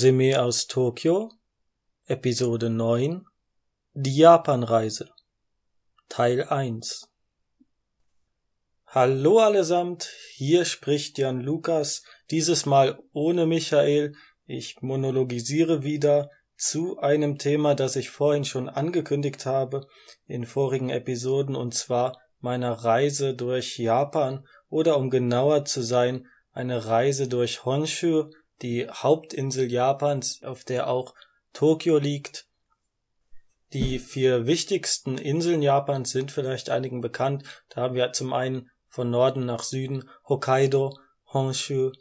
Resümee aus Tokio Episode 9 Die Japanreise Teil 1 Hallo allesamt, hier spricht Jan Lukas, dieses Mal ohne Michael. Ich monologisiere wieder zu einem Thema, das ich vorhin schon angekündigt habe in vorigen Episoden, und zwar meiner Reise durch Japan oder um genauer zu sein, eine Reise durch Honshu, die Hauptinsel Japans, auf der auch Tokio liegt. Die vier wichtigsten Inseln Japans sind vielleicht einigen bekannt. Da haben wir zum einen von Norden nach Süden Hokkaido, Honshu,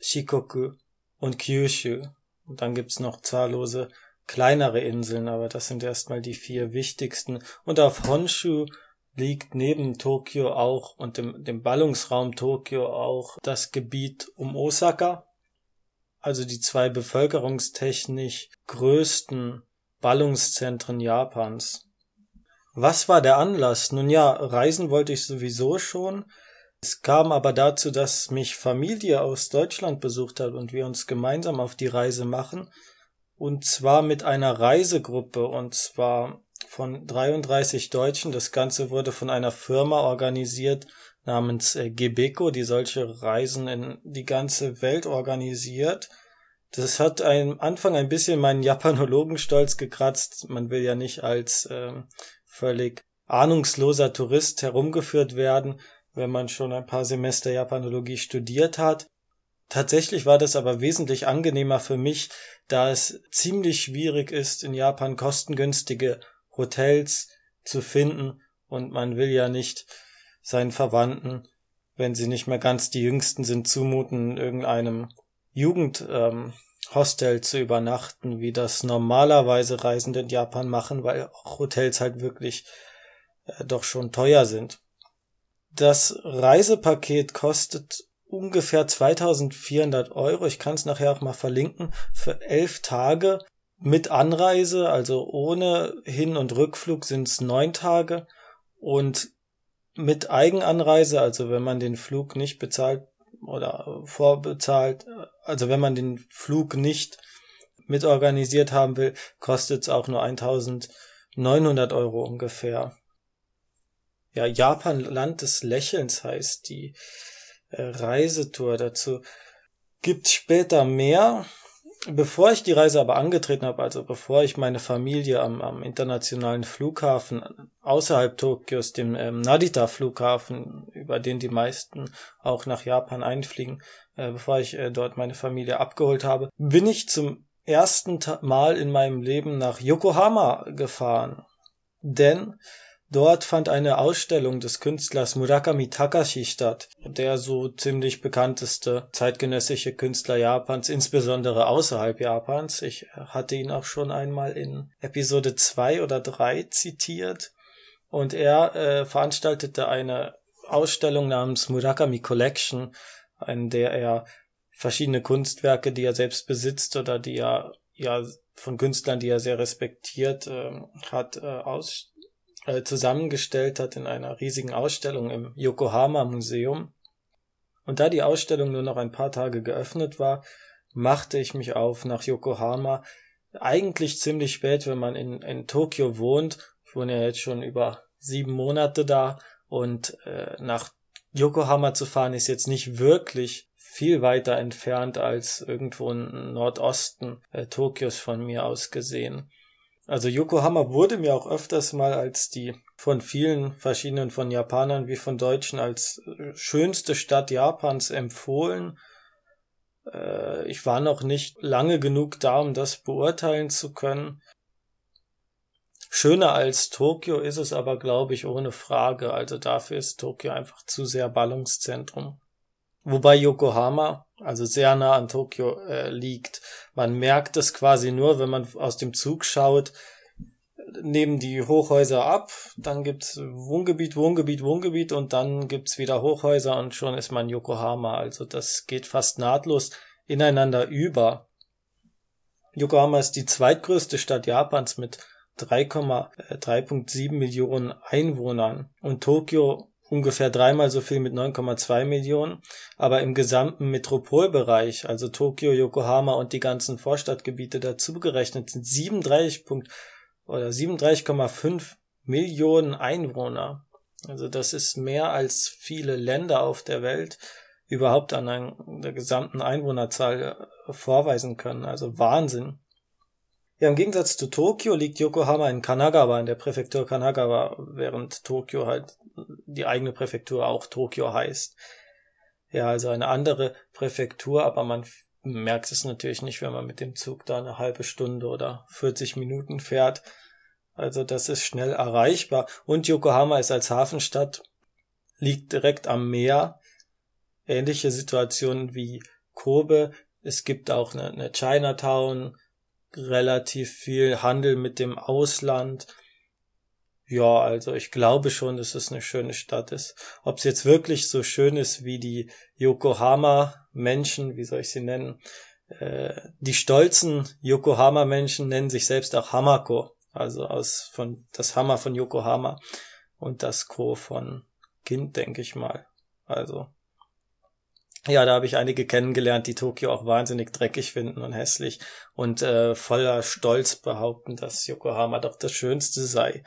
Shikoku und Kyushu. Und dann gibt's noch zahllose kleinere Inseln, aber das sind erstmal die vier wichtigsten. Und auf Honshu liegt neben Tokio auch und dem, dem Ballungsraum Tokio auch das Gebiet um Osaka, also die zwei bevölkerungstechnisch größten Ballungszentren Japans. Was war der Anlass? Nun ja, reisen wollte ich sowieso schon. Es kam aber dazu, dass mich Familie aus Deutschland besucht hat und wir uns gemeinsam auf die Reise machen. Und zwar mit einer Reisegruppe und zwar von 33 Deutschen. Das Ganze wurde von einer Firma organisiert namens äh, Gebeco, die solche Reisen in die ganze Welt organisiert. Das hat am Anfang ein bisschen meinen Japanologenstolz gekratzt. Man will ja nicht als äh, völlig ahnungsloser Tourist herumgeführt werden, wenn man schon ein paar Semester Japanologie studiert hat. Tatsächlich war das aber wesentlich angenehmer für mich, da es ziemlich schwierig ist, in Japan kostengünstige Hotels zu finden und man will ja nicht seinen Verwandten, wenn sie nicht mehr ganz die Jüngsten sind, zumuten, in irgendeinem Jugendhostel ähm, zu übernachten, wie das normalerweise Reisende in Japan machen, weil auch Hotels halt wirklich äh, doch schon teuer sind. Das Reisepaket kostet ungefähr 2400 Euro. Ich kann es nachher auch mal verlinken. Für elf Tage mit Anreise, also ohne Hin- und Rückflug sind es neun Tage und mit Eigenanreise, also wenn man den Flug nicht bezahlt oder vorbezahlt, also wenn man den Flug nicht mitorganisiert haben will, kostet es auch nur 1900 Euro ungefähr. Ja, Japan, Land des Lächelns heißt die äh, Reisetour dazu. Gibt später mehr. Bevor ich die Reise aber angetreten habe, also bevor ich meine Familie am, am internationalen Flughafen außerhalb Tokios, dem ähm, Narita-Flughafen, über den die meisten auch nach Japan einfliegen, äh, bevor ich äh, dort meine Familie abgeholt habe, bin ich zum ersten Mal in meinem Leben nach Yokohama gefahren. Denn Dort fand eine Ausstellung des Künstlers Murakami Takashi statt, der so ziemlich bekannteste zeitgenössische Künstler Japans, insbesondere außerhalb Japans. Ich hatte ihn auch schon einmal in Episode 2 oder 3 zitiert. Und er äh, veranstaltete eine Ausstellung namens Murakami Collection, in der er verschiedene Kunstwerke, die er selbst besitzt oder die er ja von Künstlern, die er sehr respektiert, äh, hat, äh, aus äh, zusammengestellt hat in einer riesigen Ausstellung im Yokohama Museum. Und da die Ausstellung nur noch ein paar Tage geöffnet war, machte ich mich auf nach Yokohama. Eigentlich ziemlich spät, wenn man in, in Tokio wohnt. Ich wohne ja jetzt schon über sieben Monate da und äh, nach Yokohama zu fahren ist jetzt nicht wirklich viel weiter entfernt als irgendwo im Nordosten äh, Tokios von mir aus gesehen. Also Yokohama wurde mir auch öfters mal als die von vielen verschiedenen von Japanern wie von Deutschen als äh, schönste Stadt Japans empfohlen. Äh, ich war noch nicht lange genug da, um das beurteilen zu können. Schöner als Tokio ist es aber, glaube ich, ohne Frage. Also dafür ist Tokio einfach zu sehr Ballungszentrum. Wobei Yokohama, also sehr nah an Tokio, äh, liegt. Man merkt es quasi nur, wenn man aus dem Zug schaut, nehmen die Hochhäuser ab, dann gibt's Wohngebiet, Wohngebiet, Wohngebiet und dann gibt's wieder Hochhäuser und schon ist man Yokohama. Also das geht fast nahtlos ineinander über. Yokohama ist die zweitgrößte Stadt Japans mit 3,3.7 Millionen Einwohnern und Tokio ungefähr dreimal so viel mit 9,2 Millionen, aber im gesamten Metropolbereich, also Tokio, Yokohama und die ganzen Vorstadtgebiete dazugerechnet, sind 37 oder 37,5 Millionen Einwohner. Also das ist mehr als viele Länder auf der Welt überhaupt an der gesamten Einwohnerzahl vorweisen können. Also Wahnsinn. Ja, im Gegensatz zu Tokio liegt Yokohama in Kanagawa, in der Präfektur Kanagawa, während Tokio halt die eigene Präfektur auch Tokio heißt. Ja, also eine andere Präfektur, aber man merkt es natürlich nicht, wenn man mit dem Zug da eine halbe Stunde oder 40 Minuten fährt. Also das ist schnell erreichbar. Und Yokohama ist als Hafenstadt, liegt direkt am Meer. Ähnliche Situationen wie Kobe. Es gibt auch eine, eine Chinatown, relativ viel Handel mit dem Ausland. Ja, also ich glaube schon, dass es eine schöne Stadt ist. Ob es jetzt wirklich so schön ist wie die Yokohama-Menschen, wie soll ich sie nennen? Äh, die stolzen Yokohama-Menschen nennen sich selbst auch Hamako, also aus von das Hammer von Yokohama und das Ko von Kind, denke ich mal. Also ja, da habe ich einige kennengelernt, die Tokio auch wahnsinnig dreckig finden und hässlich und äh, voller Stolz behaupten, dass Yokohama doch das Schönste sei.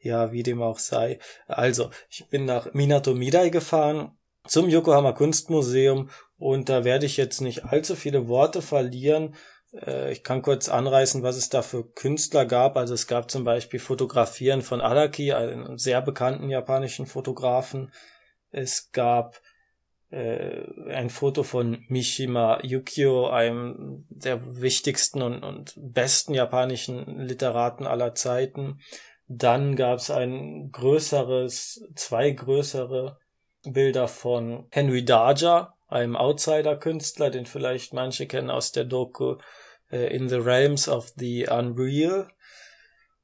Ja, wie dem auch sei. Also, ich bin nach Minato Midai gefahren zum Yokohama Kunstmuseum und da werde ich jetzt nicht allzu viele Worte verlieren. Äh, ich kann kurz anreißen, was es da für Künstler gab. Also es gab zum Beispiel Fotografieren von Araki, einem sehr bekannten japanischen Fotografen. Es gab ein Foto von Mishima Yukio, einem der wichtigsten und, und besten japanischen Literaten aller Zeiten. Dann gab es ein größeres, zwei größere Bilder von Henry Darger, einem Outsider-Künstler, den vielleicht manche kennen aus der Doku äh, In the Realms of the Unreal.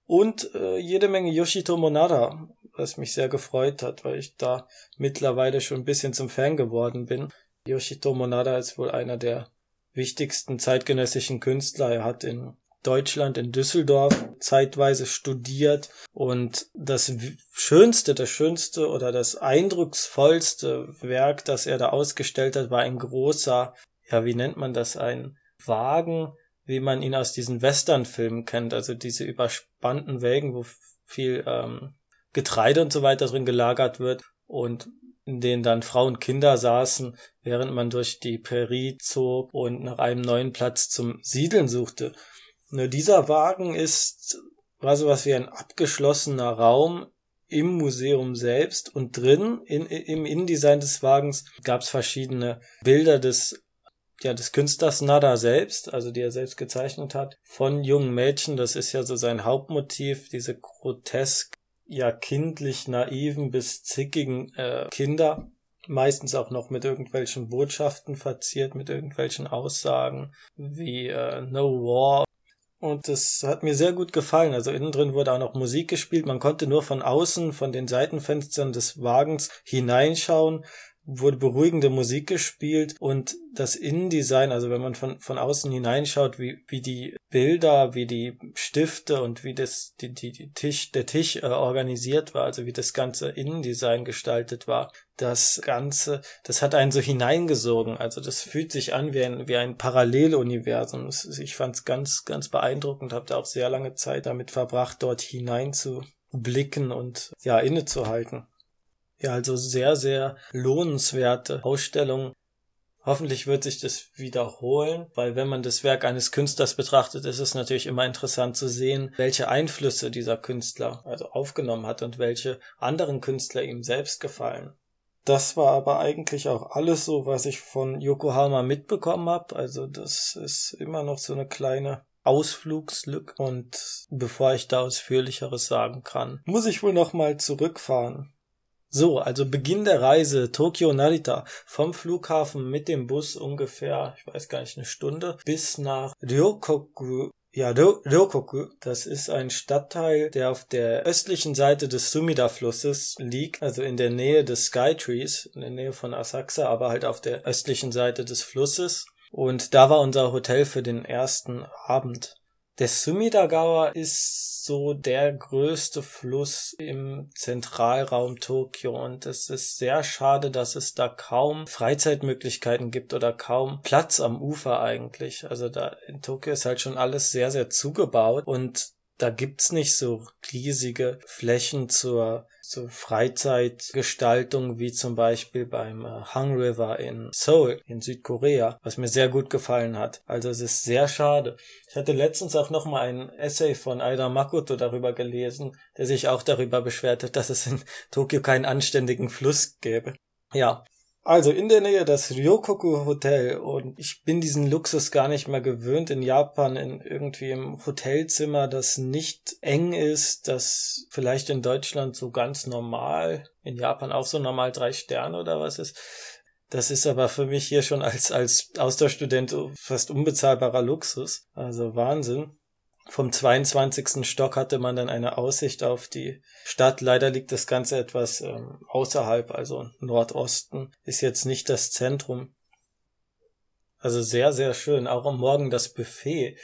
Und äh, jede Menge Yoshito Monada, was mich sehr gefreut hat, weil ich da mittlerweile schon ein bisschen zum Fan geworden bin. Yoshito Monada ist wohl einer der wichtigsten zeitgenössischen Künstler. Er hat in Deutschland, in Düsseldorf zeitweise studiert und das schönste, das schönste oder das eindrucksvollste Werk, das er da ausgestellt hat, war ein großer, ja, wie nennt man das, ein Wagen, wie man ihn aus diesen Westernfilmen kennt, also diese überspannten Wägen, wo viel ähm, Getreide und so weiter drin gelagert wird und in denen dann Frauen und Kinder saßen, während man durch die Prärie zog und nach einem neuen Platz zum Siedeln suchte. Nur dieser Wagen ist, war sowas wie ein abgeschlossener Raum im Museum selbst und drin, in, im Innendesign des Wagens, gab es verschiedene Bilder des ja, des Künstlers Nada selbst, also die er selbst gezeichnet hat, von jungen Mädchen, das ist ja so sein Hauptmotiv, diese grotesk ja kindlich naiven bis zickigen äh, Kinder, meistens auch noch mit irgendwelchen Botschaften verziert, mit irgendwelchen Aussagen wie äh, No War. Und das hat mir sehr gut gefallen. Also innen drin wurde auch noch Musik gespielt. Man konnte nur von außen, von den Seitenfenstern des Wagens hineinschauen wurde beruhigende Musik gespielt und das Innendesign, also wenn man von, von außen hineinschaut, wie, wie die Bilder, wie die Stifte und wie das, die, die, die Tisch, der Tisch äh, organisiert war, also wie das ganze Innendesign gestaltet war, das Ganze, das hat einen so hineingesogen. Also das fühlt sich an wie ein, wie ein Paralleluniversum. Ich fand es ganz, ganz beeindruckend, habe da auch sehr lange Zeit damit verbracht, dort hinein zu blicken und ja, innezuhalten. Ja, also sehr, sehr lohnenswerte Ausstellung. Hoffentlich wird sich das wiederholen, weil wenn man das Werk eines Künstlers betrachtet, ist es natürlich immer interessant zu sehen, welche Einflüsse dieser Künstler also aufgenommen hat und welche anderen Künstler ihm selbst gefallen. Das war aber eigentlich auch alles so, was ich von Yokohama mitbekommen habe. Also das ist immer noch so eine kleine Ausflugslücke und bevor ich da ausführlicheres sagen kann, muss ich wohl noch mal zurückfahren so, also Beginn der Reise Tokio Narita vom Flughafen mit dem Bus ungefähr, ich weiß gar nicht, eine Stunde bis nach Ryokoku. Ja, Ryokoku, das ist ein Stadtteil, der auf der östlichen Seite des Sumida-Flusses liegt, also in der Nähe des Skytrees, in der Nähe von Asakusa, aber halt auf der östlichen Seite des Flusses. Und da war unser Hotel für den ersten Abend Der Sumidagawa ist so der größte Fluss im Zentralraum Tokio und es ist sehr schade, dass es da kaum Freizeitmöglichkeiten gibt oder kaum Platz am Ufer eigentlich. Also da in Tokio ist halt schon alles sehr, sehr zugebaut und da gibt's nicht so riesige Flächen zur, zur Freizeitgestaltung wie zum Beispiel beim äh, Hang River in Seoul in Südkorea, was mir sehr gut gefallen hat. Also es ist sehr schade. Ich hatte letztens auch noch mal ein Essay von Aida Makoto darüber gelesen, der sich auch darüber beschwert hat, dass es in Tokio keinen anständigen Fluss gäbe. Ja, also in der Nähe das Ryokoku Hotel und ich bin diesen Luxus gar nicht mehr gewöhnt in Japan in irgendwie im Hotelzimmer, das nicht eng ist, das vielleicht in Deutschland so ganz normal, in Japan auch so normal drei Sterne oder was ist. Das ist aber für mich hier schon als, als Austauschstudent fast unbezahlbarer Luxus. Also Wahnsinn. Vom 22. Stock hatte man dann eine Aussicht auf die Stadt. Leider liegt das Ganze etwas ähm, außerhalb, also Nordosten, ist jetzt nicht das Zentrum. Also sehr, sehr schön. Auch am Morgen das Buffet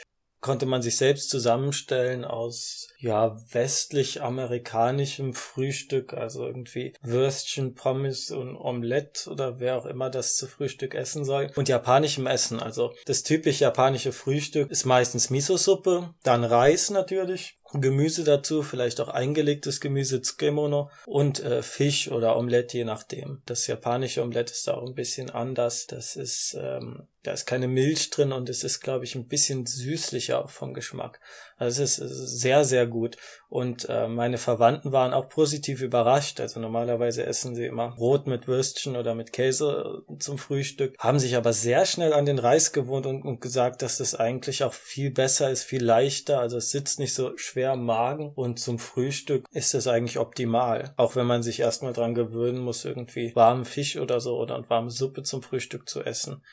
konnte man sich selbst zusammenstellen aus ja westlich-amerikanischem Frühstück, also irgendwie Würstchen, Pommes und Omelette oder wer auch immer das zu Frühstück essen soll und japanischem Essen. Also das typisch japanische Frühstück ist meistens Miso-Suppe, dann Reis natürlich, Gemüse dazu, vielleicht auch eingelegtes Gemüse, Tsukemono und äh, Fisch oder Omelette, je nachdem. Das japanische Omelette ist da auch ein bisschen anders. Das ist, ähm, da ist keine Milch drin und es ist, glaube ich, ein bisschen süßlicher vom Geschmack. Also es ist sehr, sehr gut. Und äh, meine Verwandten waren auch positiv überrascht. Also normalerweise essen sie immer Brot mit Würstchen oder mit Käse äh, zum Frühstück, haben sich aber sehr schnell an den Reis gewohnt und, und gesagt, dass das eigentlich auch viel besser ist, viel leichter. Also es sitzt nicht so schwer am Magen und zum Frühstück ist es eigentlich optimal. Auch wenn man sich erstmal dran gewöhnen muss, irgendwie warmen Fisch oder so oder warme Suppe zum Frühstück zu essen.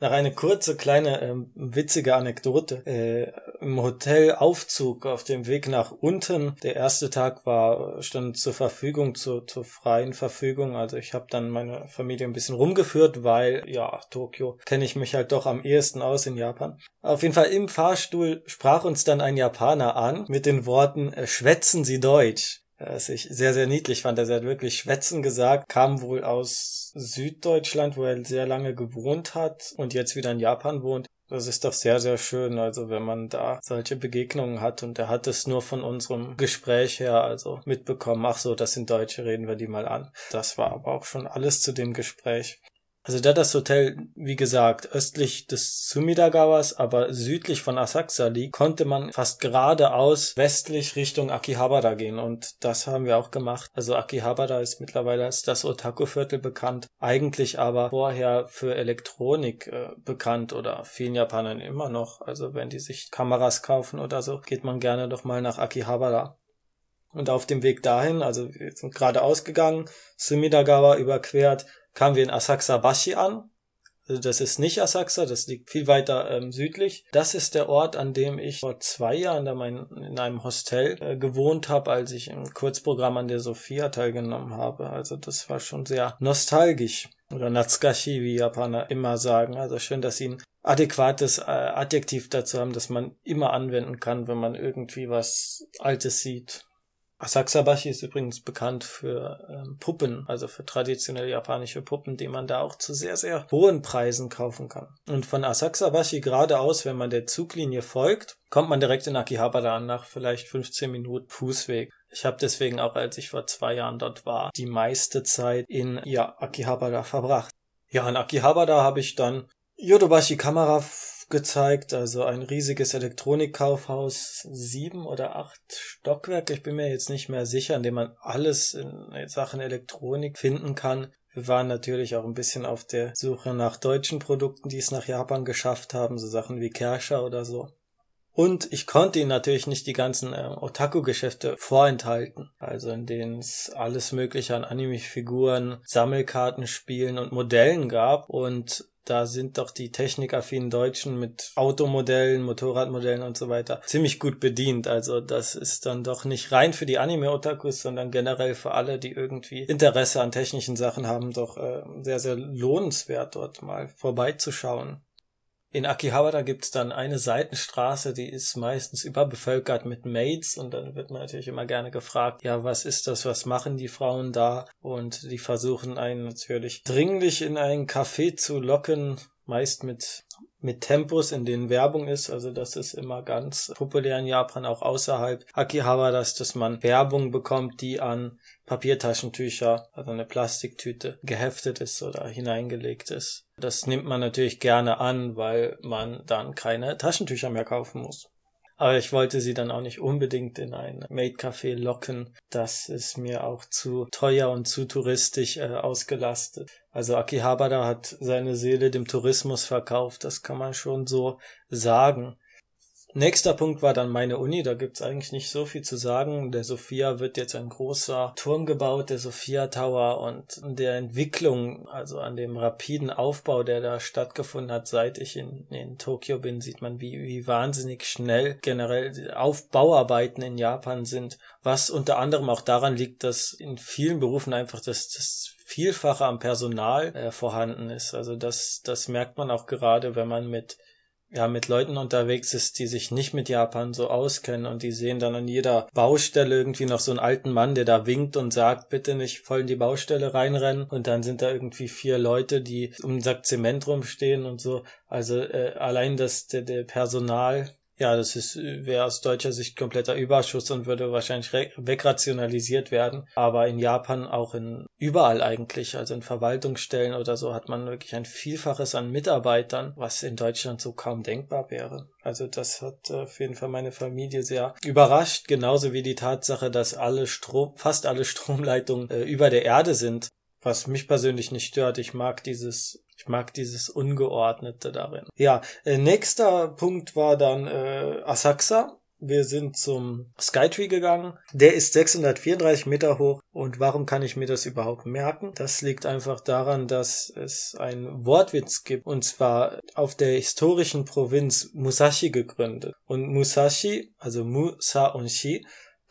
Noch eine kurze, kleine, ähm, witzige Anekdote. Äh, Im Hotelaufzug auf dem Weg nach unten, der erste Tag war, stand zur Verfügung, zur, zur freien Verfügung. Also ich habe dann meine Familie ein bisschen rumgeführt, weil, ja, Tokio kenne ich mich halt doch am ehesten aus in Japan. Auf jeden Fall im Fahrstuhl sprach uns dann ein Japaner an mit den Worten, äh, schwätzen Sie Deutsch was ich sehr, sehr niedlich fand. Er hat wirklich Schwätzen gesagt, kam wohl aus Süddeutschland, wo er sehr lange gewohnt hat und jetzt wieder in Japan wohnt. Das ist doch sehr, sehr schön, also wenn man da solche Begegnungen hat und er hat es nur von unserem Gespräch her also mitbekommen, ach so, das sind Deutsche, reden wir die mal an. Das war aber auch schon alles zu dem Gespräch. Also da das Hotel, wie gesagt, östlich des Sumidagawas, aber südlich von Asakusa liegt, konnte man fast geradeaus westlich Richtung Akihabara gehen und das haben wir auch gemacht. Also Akihabara ist mittlerweile als das Otaku-Viertel bekannt, eigentlich aber vorher für Elektronik äh, bekannt oder vielen Japanern immer noch. Also wenn die sich Kameras kaufen oder so, geht man gerne doch mal nach Akihabara. Und auf dem Weg dahin, also wir sind gerade ausgegangen, Sumidagawa überquert, kamen wir in Asakusa Bashi an. Also das ist nicht Asakusa, das liegt viel weiter ähm, südlich. Das ist der Ort, an dem ich vor zwei Jahren da mein, in einem Hostel äh, gewohnt habe, als ich im Kurzprogramm an der Sophia teilgenommen habe. Also das war schon sehr nostalgisch. Oder Natsukashi, wie Japaner immer sagen. Also schön, dass sie ein adäquates äh, Adjektiv dazu haben, das man immer anwenden kann, wenn man irgendwie was Altes sieht. Asakusabashi ist übrigens bekannt für ähm, Puppen, also für traditionelle japanische Puppen, die man da auch zu sehr, sehr hohen Preisen kaufen kann. Und von Asakusabashi geradeaus, wenn man der Zuglinie folgt, kommt man direkt in Akihabara an, nach vielleicht 15 Minuten Fußweg. Ich habe deswegen auch, als ich vor zwei Jahren dort war, die meiste Zeit in ja, Akihabara verbracht. Ja, in Akihabara habe ich dann Yodobashi Kamera gezeigt, also ein riesiges Elektronikkaufhaus, sieben oder acht Stockwerke, ich bin mir jetzt nicht mehr sicher, in dem man alles in Sachen Elektronik finden kann. Wir waren natürlich auch ein bisschen auf der Suche nach deutschen Produkten, die es nach Japan geschafft haben, so Sachen wie Kerscher oder so. Und ich konnte ihnen natürlich nicht die ganzen äh, Otaku-Geschäfte vorenthalten, also in denen es alles mögliche an Anime-Figuren, Sammelkartenspielen und Modellen gab. Und da sind doch die technikaffinen Deutschen mit Automodellen, Motorradmodellen und so weiter ziemlich gut bedient. Also das ist dann doch nicht rein für die Anime-Otakus, sondern generell für alle, die irgendwie Interesse an technischen Sachen haben, doch äh, sehr, sehr lohnenswert dort mal vorbeizuschauen. In Akihabara gibt's dann eine Seitenstraße, die ist meistens überbevölkert mit Maids und dann wird man natürlich immer gerne gefragt, ja, was ist das, was machen die Frauen da? Und die versuchen einen natürlich dringlich in ein Café zu locken, meist mit mit Tempos, in denen Werbung ist. Also das ist immer ganz populär in Japan, auch außerhalb Akihabaras, dass man Werbung bekommt, die an Papiertaschentücher, also eine Plastiktüte, geheftet ist oder hineingelegt ist. Das nimmt man natürlich gerne an, weil man dann keine Taschentücher mehr kaufen muss. Aber ich wollte sie dann auch nicht unbedingt in ein Maid-Café locken. Das ist mir auch zu teuer und zu touristisch äh, ausgelastet. Also Akihabara hat seine Seele dem Tourismus verkauft, das kann man schon so sagen. Nächster Punkt war dann meine Uni, da gibt's eigentlich nicht so viel zu sagen. Der Sophia wird jetzt ein großer Turm gebaut, der Sophia Tower und der Entwicklung, also an dem rapiden Aufbau, der da stattgefunden hat, seit ich in, in Tokio bin, sieht man, wie, wie wahnsinnig schnell generell Aufbauarbeiten in Japan sind, was unter anderem auch daran liegt, dass in vielen Berufen einfach das, das Vielfache am Personal äh, vorhanden ist. Also das, das merkt man auch gerade, wenn man mit ja, mit Leuten unterwegs ist, die sich nicht mit Japan so auskennen und die sehen dann an jeder Baustelle irgendwie noch so einen alten Mann, der da winkt und sagt, bitte nicht voll in die Baustelle reinrennen und dann sind da irgendwie vier Leute, die um den Sack Zement rumstehen und so. Also äh, allein das der, der Personal ja, das ist, wäre aus deutscher Sicht kompletter Überschuss und würde wahrscheinlich wegrationalisiert werden. Aber in Japan auch in überall eigentlich, also in Verwaltungsstellen oder so, hat man wirklich ein Vielfaches an Mitarbeitern, was in Deutschland so kaum denkbar wäre. Also das hat auf jeden Fall meine Familie sehr überrascht, genauso wie die Tatsache, dass alle Strom, fast alle Stromleitungen äh, über der Erde sind was mich persönlich nicht stört. Ich mag dieses, ich mag dieses Ungeordnete darin. Ja, äh, nächster Punkt war dann äh, Asakusa. Wir sind zum Skytree gegangen. Der ist 634 Meter hoch. Und warum kann ich mir das überhaupt merken? Das liegt einfach daran, dass es einen Wortwitz gibt. Und zwar auf der historischen Provinz Musashi gegründet. Und Musashi, also Musa und Shi,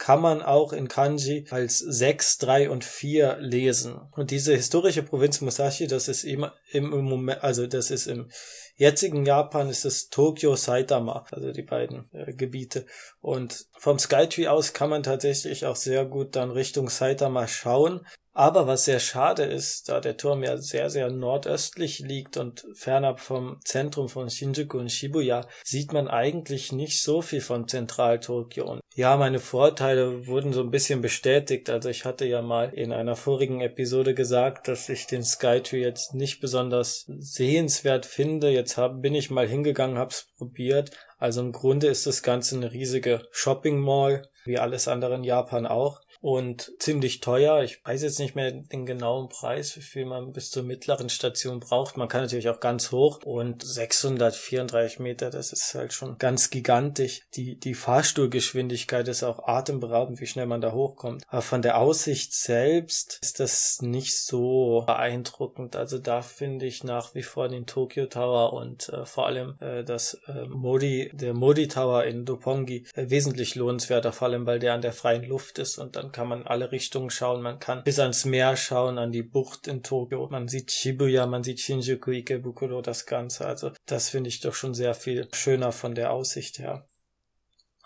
kann man auch in Kanji als 6, 3 und 4 lesen. Und diese historische Provinz Musashi, das ist immer im Moment, also das ist im jetzigen Japan ist es Tokyo Saitama, also die beiden äh, Gebiete. Und vom Skytree aus kann man tatsächlich auch sehr gut dann Richtung Saitama schauen. Aber was sehr schade ist, da der Turm ja sehr, sehr nordöstlich liegt und fernab vom Zentrum von Shinjuku und Shibuya, sieht man eigentlich nicht so viel von Zentral-Tokio. Ja, meine Vorteile wurden so ein bisschen bestätigt. Also ich hatte ja mal in einer vorigen Episode gesagt, dass ich den Skytree jetzt nicht besonders sehenswert finde. Jetzt hab, bin ich mal hingegangen, hab's probiert. Also im Grunde ist das Ganze eine riesige Shopping Mall, wie alles andere in Japan auch und ziemlich teuer. Ich weiß jetzt nicht mehr den genauen Preis, wie viel man bis zur mittleren Station braucht. Man kann natürlich auch ganz hoch und 634 Meter, das ist halt schon ganz gigantisch. Die, die Fahrstuhlgeschwindigkeit ist auch atemberaubend, wie schnell man da hochkommt. Aber von der Aussicht selbst ist das nicht so beeindruckend. Also da finde ich nach wie vor den Tokyo Tower und äh, vor allem äh, das äh, Modi, der Modi Tower in Dopongi äh, wesentlich lohnenswerter, vor allem weil der an der freien Luft ist und dann kann man alle Richtungen schauen. Man kann bis ans Meer schauen, an die Bucht in Tokio. Man sieht Shibuya, man sieht Shinjuku, Ikebukuro, das Ganze. Also das finde ich doch schon sehr viel schöner von der Aussicht her.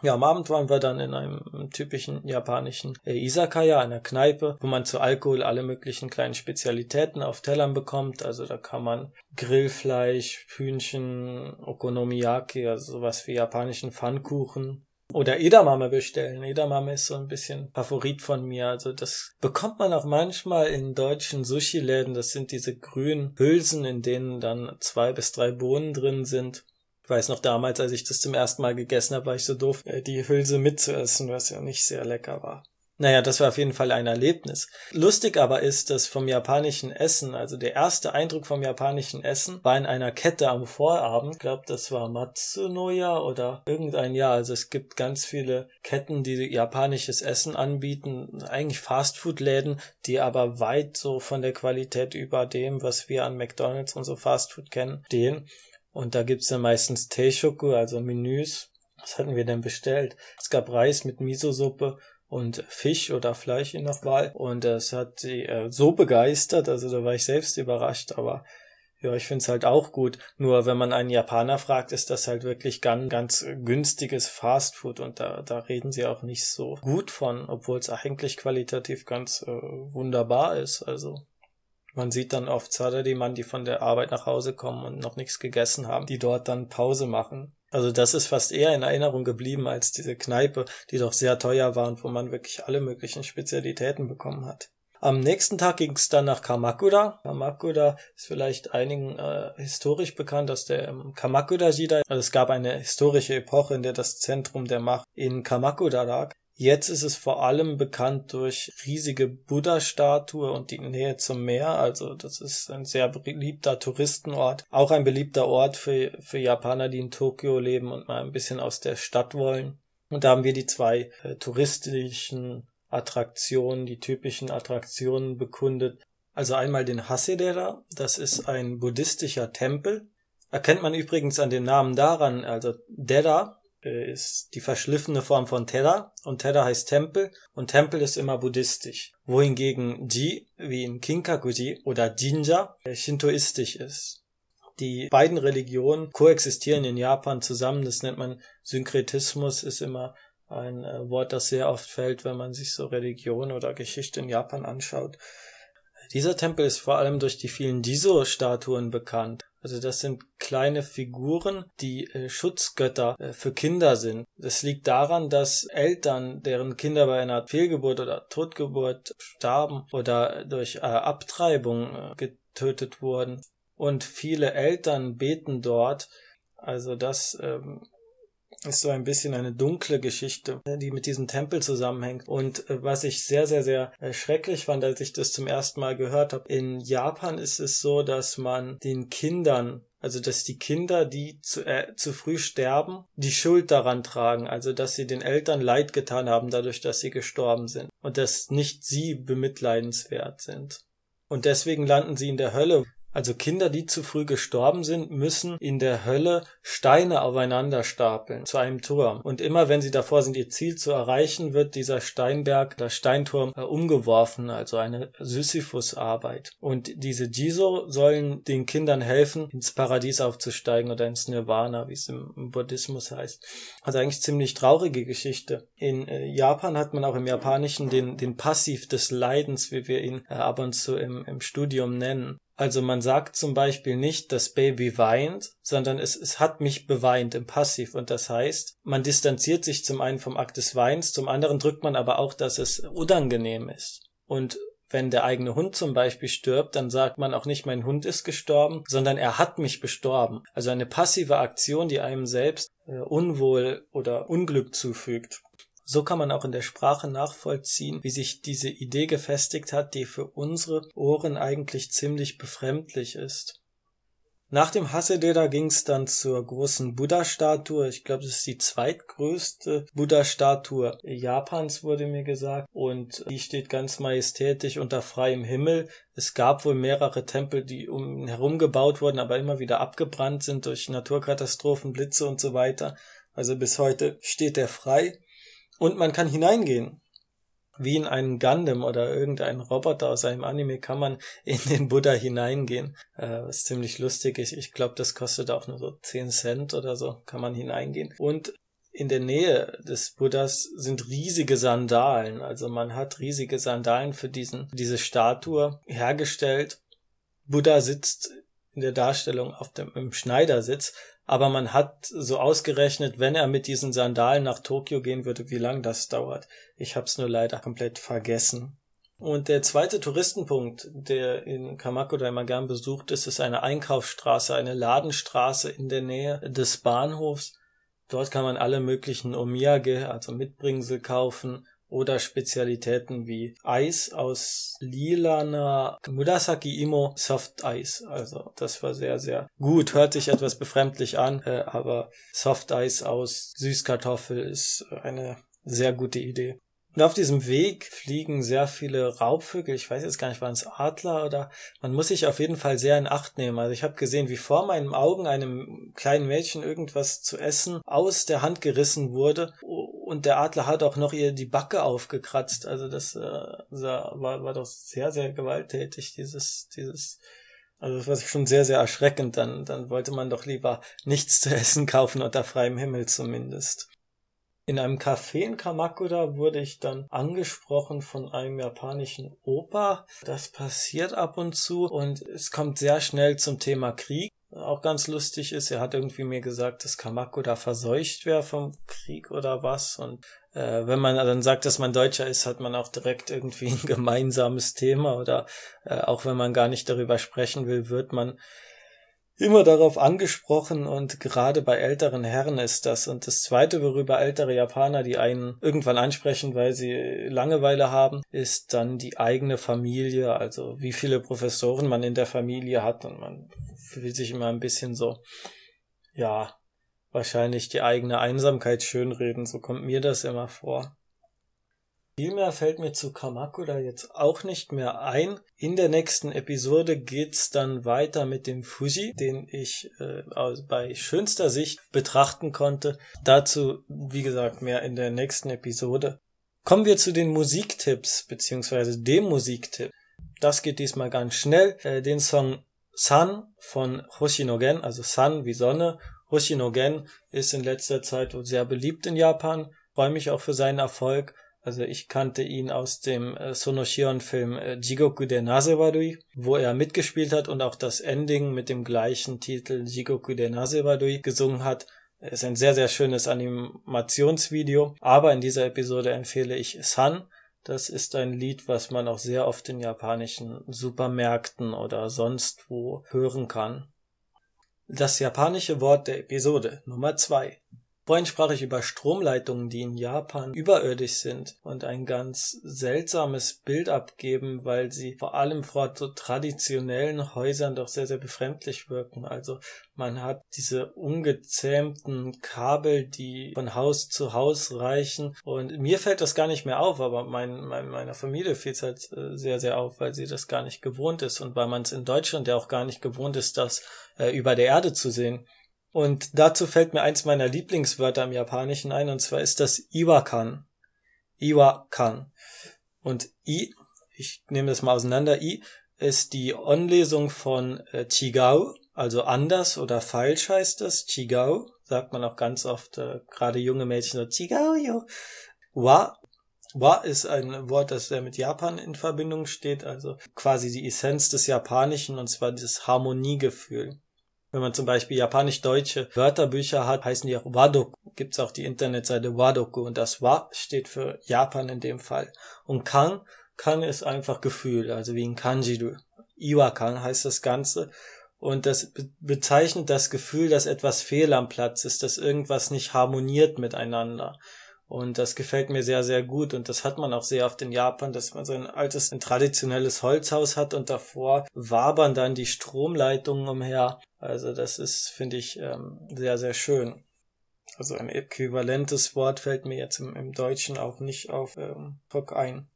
Ja, am Abend waren wir dann in einem typischen japanischen äh, Isakaya, einer Kneipe, wo man zu Alkohol alle möglichen kleinen Spezialitäten auf Tellern bekommt. Also da kann man Grillfleisch, Hühnchen, Okonomiyaki, also sowas wie japanischen Pfannkuchen, oder Edamame bestellen. Edamame ist so ein bisschen Favorit von mir. Also das bekommt man auch manchmal in deutschen Sushi-Läden. Das sind diese grünen Hülsen, in denen dann zwei bis drei Bohnen drin sind. Ich weiß noch damals, als ich das zum ersten Mal gegessen habe, war ich so doof, äh, die Hülse mitzuessen, was ja nicht sehr lecker war. Naja, das war auf jeden Fall ein Erlebnis. Lustig aber ist, dass vom japanischen Essen, also der erste Eindruck vom japanischen Essen, war in einer Kette am Vorabend. Ich glaube, das war Matsunoya oder irgendein Jahr. Also es gibt ganz viele Ketten, die japanisches Essen anbieten. Eigentlich Fastfood-Läden, die aber weit so von der Qualität über dem, was wir an McDonalds und so Fastfood kennen, stehen. Und da gibt's dann meistens Teishoku, also Menüs. Was hatten wir denn bestellt? Es gab Reis mit Miso-Suppe und Fisch oder Fleisch in der Wahl. Und das hat sie äh, so begeistert, also da war ich selbst überrascht, aber Ja, ich find's halt auch gut. Nur wenn man einen Japaner fragt, ist das halt wirklich ganz, ganz günstiges Fastfood und da, da reden sie auch nicht so gut von, obwohl es eigentlich qualitativ ganz äh, wunderbar ist. Also man sieht dann oft Salaryman, die von der Arbeit nach Hause kommen und noch nichts gegessen haben, die dort dann Pause machen. Also das ist fast eher in Erinnerung geblieben als diese Kneipe, die doch sehr teuer war und wo man wirklich alle möglichen Spezialitäten bekommen hat. Am nächsten Tag ging es dann nach Kamakura. Kamakura ist vielleicht einigen äh, historisch bekannt aus der ähm, Kamakura-Jida. Also es gab eine historische Epoche, in der das Zentrum der Macht in Kamakura lag. Jetzt ist es vor allem bekannt durch riesige Buddha-Statue und die Nähe zum Meer. Also das ist ein sehr beliebter Touristenort. Auch ein beliebter Ort für, für Japaner, die in Tokio leben und mal ein bisschen aus der Stadt wollen. Und da haben wir die zwei äh, touristischen Attraktionen, die typischen Attraktionen bekundet. Also einmal den Hasedera, das ist ein buddhistischer Tempel. Erkennt man übrigens an dem Namen daran, also Dera ist die verschliffene Form von Terra und Terra heißt Tempel und Tempel ist immer buddhistisch. Wohingegen Ji, wie in Kinkakuji oder Jinja, äh, shintoistisch ist. Die beiden Religionen koexistieren in Japan zusammen, das nennt man Synkretismus, ist immer ein äh, Wort, das sehr oft fällt, wenn man sich so Religion oder Geschichte in Japan anschaut. Dieser Tempel ist vor allem durch die vielen Jiso-Statuen bekannt. Also das sind kleine Figuren, die äh, Schutzgötter äh, für Kinder sind. Das liegt daran, dass Eltern, deren Kinder bei einer Fehlgeburt oder Totgeburt starben oder durch äh, Abtreibung getötet wurden. Und viele Eltern beten dort. Also das ähm, ist so ein bisschen eine dunkle Geschichte, die mit diesem Tempel zusammenhängt. Und äh, was ich sehr, sehr, sehr äh, schrecklich fand, als ich das zum ersten Mal gehört habe, in Japan ist es so, dass man den Kindern also dass die Kinder, die zu, äh, zu früh sterben, die Schuld daran tragen, also dass sie den Eltern Leid getan haben, dadurch, dass sie gestorben sind und dass nicht sie bemitleidenswert sind. Und deswegen landen sie in der Hölle, also Kinder, die zu früh gestorben sind, müssen in der Hölle Steine aufeinander stapeln zu einem Turm. Und immer wenn sie davor sind, ihr Ziel zu erreichen, wird dieser Steinberg, der Steinturm äh, umgeworfen, also eine Sisyphus-Arbeit. Und diese Jiso sollen den Kindern helfen, ins Paradies aufzusteigen oder ins Nirvana, wie es im, Buddhismus heißt. Also eigentlich ziemlich traurige Geschichte. In äh, Japan hat man auch im Japanischen den, den Passiv des Leidens, wie wir ihn äh, ab und zu im, im Studium nennen. Also man sagt zum Beispiel nicht, das Baby weint, sondern es, es hat mich beweint im Passiv. Und das heißt, man distanziert sich zum einen vom Akt des Weins, zum anderen drückt man aber auch, dass es unangenehm ist. Und wenn der eigene Hund zum Beispiel stirbt, dann sagt man auch nicht, mein Hund ist gestorben, sondern er hat mich bestorben. Also eine passive Aktion, die einem selbst äh, Unwohl oder Unglück zufügt. So kann man auch in der Sprache nachvollziehen, wie sich diese Idee gefestigt hat, die für unsere Ohren eigentlich ziemlich befremdlich ist. Nach dem Hasedera ging es dann zur großen Buddha-Statue. Ich glaube, das ist die zweitgrößte Buddha-Statue Japans, wurde mir gesagt. Und die steht ganz majestätisch unter freiem Himmel. Es gab wohl mehrere Tempel, die um ihn herum gebaut wurden, aber immer wieder abgebrannt sind durch Naturkatastrophen, Blitze und so weiter. Also bis heute steht er frei. Und man kann hineingehen. Wie in einen Gundam oder irgendeinen Roboter aus einem Anime kann man in den Buddha hineingehen. Äh, was ziemlich lustig ist. Ich glaube, das kostet auch nur so 10 Cent oder so, kann man hineingehen. Und in der Nähe des Buddhas sind riesige Sandalen. Also man hat riesige Sandalen für diesen, diese Statue hergestellt. Buddha sitzt in der Darstellung auf dem im Schneidersitz aber man hat so ausgerechnet, wenn er mit diesen Sandalen nach Tokio gehen würde, wie lang das dauert. Ich hab's nur leider komplett vergessen. Und der zweite Touristenpunkt, der in Kamakura immer gern besucht ist, ist eine Einkaufsstraße, eine Ladenstraße in der Nähe des Bahnhofs. Dort kann man alle möglichen Omiyage, also Mitbringsel kaufen oder Spezialitäten wie Eis aus lilaner Murasaki Imo Soft Eis. Also das war sehr, sehr gut. Hört sich etwas befremdlich an, äh, aber Soft Eis aus Süßkartoffel ist eine sehr gute Idee. Und auf diesem Weg fliegen sehr viele Raubvögel. Ich weiß jetzt gar nicht, waren es Adler oder man muss sich auf jeden Fall sehr in Acht nehmen. Also ich habe gesehen, wie vor meinen Augen einem kleinen Mädchen irgendwas zu essen aus der Hand gerissen wurde und der Adler hat auch noch ihr die Backe aufgekratzt. Also das äh, war, war doch sehr, sehr gewalttätig, dieses, dieses Also das war schon sehr, sehr erschreckend. Dann, dann wollte man doch lieber nichts zu essen kaufen unter freiem Himmel zumindest. In einem Café in Kamakura wurde ich dann angesprochen von einem japanischen Opa. Das passiert ab und zu und es kommt sehr schnell zum Thema Krieg. Auch ganz lustig ist, er hat irgendwie mir gesagt, dass Kamakura verseucht wäre vom Krieg oder was. Und äh, wenn man dann sagt, dass man Deutscher ist, hat man auch direkt irgendwie ein gemeinsames Thema. Oder äh, auch wenn man gar nicht darüber sprechen will, wird man immer darauf angesprochen und gerade bei älteren Herren ist das. Und das Zweite, worüber ältere Japaner, die einen irgendwann ansprechen, weil sie Langeweile haben, ist dann die eigene Familie, also wie viele Professoren man in der Familie hat und man fühlt sich immer ein bisschen so, ja, wahrscheinlich die eigene Einsamkeit schönreden, so kommt mir das immer vor. Viel mehr fällt mir zu Kamakura jetzt auch nicht mehr ein. In der nächsten Episode geht's dann weiter mit dem Fuji, den ich äh, bei schönster Sicht betrachten konnte. Dazu, wie gesagt, mehr in der nächsten Episode. Kommen wir zu den Musiktipps, beziehungsweise dem Musiktipp. Das geht diesmal ganz schnell. Äh, den Song Sun von Hoshinogen, also Sun wie Sonne. Hoshinogen ist in letzter Zeit sehr beliebt in Japan. Freue mich auch für seinen Erfolg also ich kannte ihn aus dem äh, Sonoshion-Film äh, Jigoku de Nasewarui, wo er mitgespielt hat und auch das Ending mit dem gleichen Titel Jigoku de Nasewarui gesungen hat. Es ist ein sehr, sehr schönes Animationsvideo. Aber in dieser Episode empfehle ich Sun. Das ist ein Lied, was man auch sehr oft in japanischen Supermärkten oder sonst wo hören kann. Das japanische Wort der Episode Nummer zwei Vorhin sprach ich über Stromleitungen, die in Japan überirdisch sind und ein ganz seltsames Bild abgeben, weil sie vor allem vor so traditionellen Häusern doch sehr, sehr befremdlich wirken. Also man hat diese ungezähmten Kabel, die von Haus zu Haus reichen. Und mir fällt das gar nicht mehr auf, aber mein, mein, meiner Familie fiel es halt äh, sehr, sehr auf, weil sie das gar nicht gewohnt ist und weil man es in Deutschland ja auch gar nicht gewohnt ist, das äh, über der Erde zu sehen. Und dazu fällt mir eins meiner Lieblingswörter im Japanischen ein, und zwar ist das Iwakan. Iwakan. Und I, ich nehme das mal auseinander, I ist die On-Lesung von äh, Chigau, also anders oder falsch heißt das. Chigau, sagt man auch ganz oft, äh, gerade junge Mädchen so, Chigau, yo. Wa, Wa ist ein Wort, das sehr mit Japan in Verbindung steht, also quasi die Essenz des Japanischen, und zwar dieses Harmoniegefühl. Wenn man zum Beispiel japanisch-deutsche Wörterbücher hat, heißen die auch Wadoku. Gibt's auch die Internetseite Wadoku und das Wa steht für Japan in dem Fall. Und Kan, Kan ist einfach Gefühl, also wie ein Kanjiru. Iwakan heißt das Ganze. Und das bezeichnet das Gefühl, dass etwas fehl am Platz ist, dass irgendwas nicht harmoniert miteinander. Und das gefällt mir sehr, sehr gut. Und das hat man auch sehr oft in Japan, dass man so ein altes, ein traditionelles Holzhaus hat und davor wabern dann die Stromleitungen umher. Also das ist, finde ich, ähm, sehr, sehr schön. Also ein äquivalentes Wort fällt mir jetzt im, im Deutschen auch nicht auf ähm, Talk ein.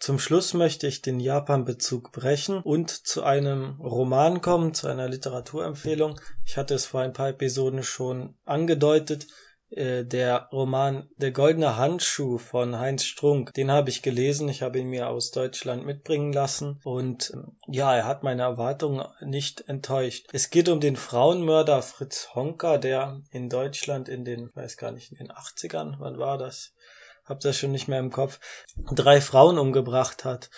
Zum Schluss möchte ich den Japan-Bezug brechen und zu einem Roman kommen, zu einer Literaturempfehlung. Ich hatte es vor ein paar Episoden schon angedeutet. Äh, der Roman Der goldene Handschuh von Heinz Strunk, den habe ich gelesen, ich habe ihn mir aus Deutschland mitbringen lassen und ähm, ja, er hat meine Erwartungen nicht enttäuscht. Es geht um den Frauenmörder Fritz Honka, der in Deutschland in den, weiß gar nicht, in den 80ern, wann war das? Hab das schon nicht mehr im Kopf, drei Frauen umgebracht hat.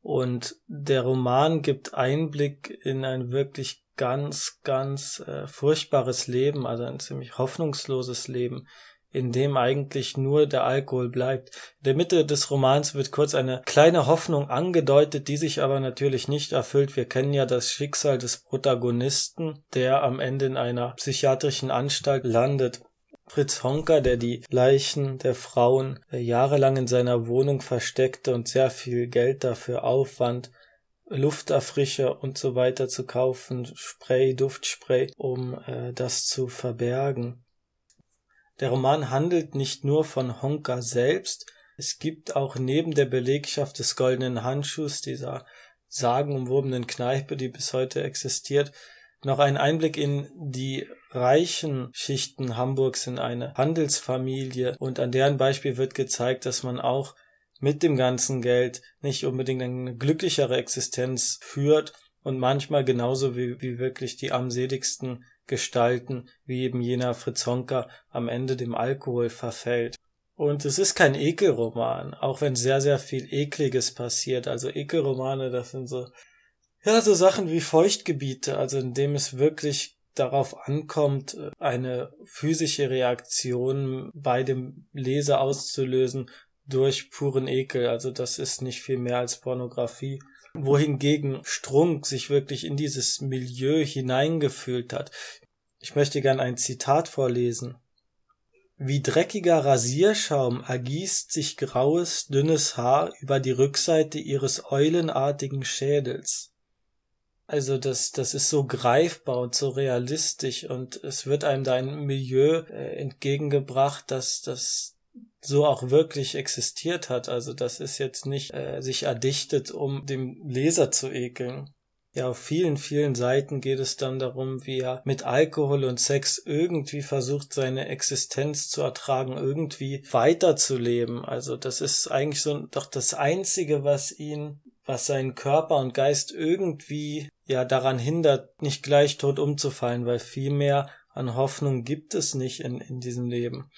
Und der Roman gibt Einblick in ein wirklich ganz, ganz äh, furchtbares Leben, also ein ziemlich hoffnungsloses Leben, in dem eigentlich nur der Alkohol bleibt. In der Mitte des Romans wird kurz eine kleine Hoffnung angedeutet, die sich aber natürlich nicht erfüllt. Wir kennen ja das Schicksal des Protagonisten, der am Ende in einer psychiatrischen Anstalt landet. Fritz Honka, der die Leichen der Frauen äh, jahrelang in seiner Wohnung versteckte und sehr viel Geld dafür aufwand, Lufterfrischer und so weiter zu kaufen, Spray, Duftspray, um äh, das zu verbergen. Der Roman handelt nicht nur von Honka selbst, es gibt auch neben der Belegschaft des goldenen Handschuhs, dieser sagenumwobenen Kneipe, die bis heute existiert, noch einen Einblick in die reichen Schichten Hamburgs in eine Handelsfamilie und an deren Beispiel wird gezeigt, dass man auch mit dem ganzen Geld nicht unbedingt eine glücklichere Existenz führt und manchmal genauso wie, wie wirklich die armseligsten Gestalten, wie eben jener Fritz Honka am Ende dem Alkohol verfällt. Und es ist kein Ekelroman, auch wenn sehr, sehr viel Ekliges passiert. Also Ekelromane, das sind so, ja, so Sachen wie Feuchtgebiete, also in dem es wirklich darauf ankommt, eine physische Reaktion bei dem Leser auszulösen durch puren Ekel. Also das ist nicht viel mehr als Pornografie wohingegen Strunk sich wirklich in dieses Milieu hineingefühlt hat. Ich möchte gern ein Zitat vorlesen. Wie dreckiger Rasierschaum ergießt sich graues, dünnes Haar über die Rückseite ihres eulenartigen Schädels. Also das, das ist so greifbar und so realistisch und es wird einem da ein Milieu äh, entgegengebracht, dass das so auch wirklich existiert hat. Also das ist jetzt nicht äh, sich erdichtet, um dem Leser zu ekeln. Ja, auf vielen, vielen Seiten geht es dann darum, wie er mit Alkohol und Sex irgendwie versucht, seine Existenz zu ertragen, irgendwie weiterzuleben. Also das ist eigentlich so doch das Einzige, was ihn, was seinen Körper und Geist irgendwie ja daran hindert, nicht gleich tot umzufallen, weil viel mehr an Hoffnung gibt es nicht in, in diesem Leben.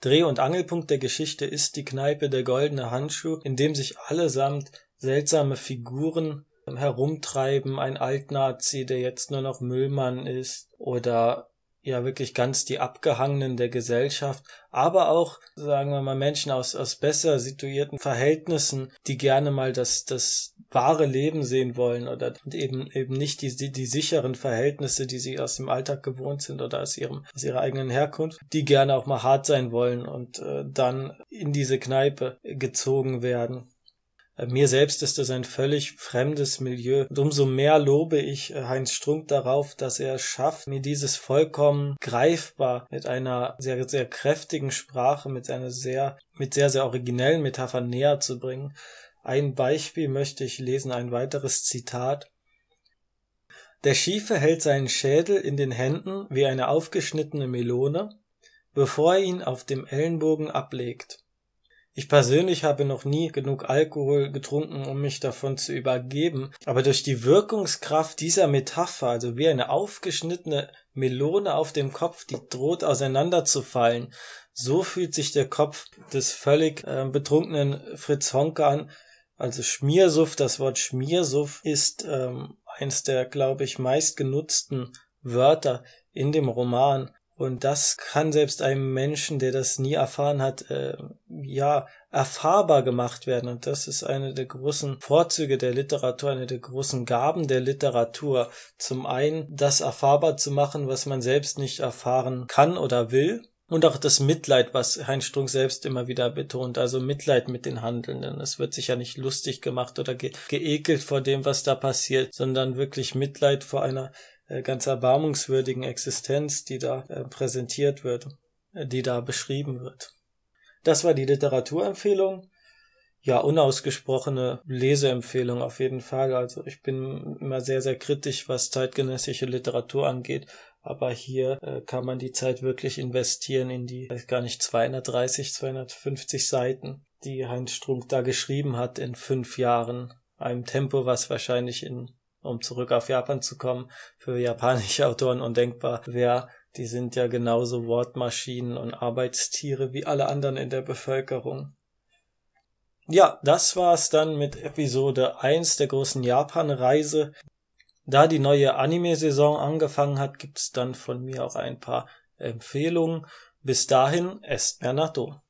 Dreh- und Angelpunkt der Geschichte ist die Kneipe Der Goldene Handschuh, in dem sich allesamt seltsame Figuren herumtreiben, ein Altnazi, der jetzt nur noch Müllmann ist, oder ja wirklich ganz die Abgehangenen der Gesellschaft, aber auch, sagen wir mal, Menschen aus, aus besser situierten Verhältnissen, die gerne mal das, das wahre Leben sehen wollen oder eben, eben nicht die, die, die sicheren Verhältnisse, die sie aus dem Alltag gewohnt sind oder aus ihrem, aus ihrer eigenen Herkunft, die gerne auch mal hart sein wollen und äh, dann in diese Kneipe gezogen werden. Mir selbst ist es ein völlig fremdes Milieu. Und umso mehr lobe ich äh, Heinz Strunk darauf, dass er es schafft, mir dieses vollkommen greifbar mit einer sehr, sehr kräftigen Sprache, mit einer sehr, mit sehr, sehr originellen Metaphern näher zu bringen. Ein Beispiel möchte ich lesen, ein weiteres Zitat. Der Schiefe hält seinen Schädel in den Händen wie eine aufgeschnittene Melone, bevor er ihn auf dem Ellenbogen ablegt. Ich persönlich habe noch nie genug Alkohol getrunken, um mich davon zu übergeben, aber durch die Wirkungskraft dieser Metapher, also wie eine aufgeschnittene Melone auf dem Kopf, die droht auseinanderzufallen, so fühlt sich der Kopf des völlig äh, betrunkenen Fritz Honke an. Also Schmiersuff, das Wort Schmiersuff ist ähm, eins der, glaube ich, meistgenutzten Wörter in dem Roman. Und das kann selbst einem Menschen, der das nie erfahren hat, äh, ja, erfahrbar gemacht werden. Und das ist eine der großen Vorzüge der Literatur, eine der großen Gaben der Literatur. Zum einen, das erfahrbar zu machen, was man selbst nicht erfahren kann oder will. Und auch das Mitleid, was Heinz Strunk selbst immer wieder betont, also Mitleid mit den Handelnden. Es wird sich ja nicht lustig gemacht oder ge geekelt vor dem, was da passiert, sondern wirklich Mitleid vor einer ganz erbarmungswürdigen Existenz, die da äh, präsentiert wird, äh, die da beschrieben wird. Das war die Literaturempfehlung. Ja, unausgesprochene Leseempfehlung auf jeden Fall. Also ich bin immer sehr, sehr kritisch, was zeitgenössische Literatur angeht. Aber hier äh, kann man die Zeit wirklich investieren in die, weiß gar nicht, 230, 250 Seiten, die Heinz Strunk da geschrieben hat in fünf Jahren. Einem Tempo, was wahrscheinlich in um zurück auf Japan zu kommen, für japanische Autoren undenkbar wäre. Die sind ja genauso Wortmaschinen und Arbeitstiere wie alle anderen in der Bevölkerung. Ja, das war's dann mit Episode 1 der großen Japan-Reise. Da die neue Anime-Saison angefangen hat, gibt's dann von mir auch ein paar Empfehlungen. Bis dahin, esst mehr Natto.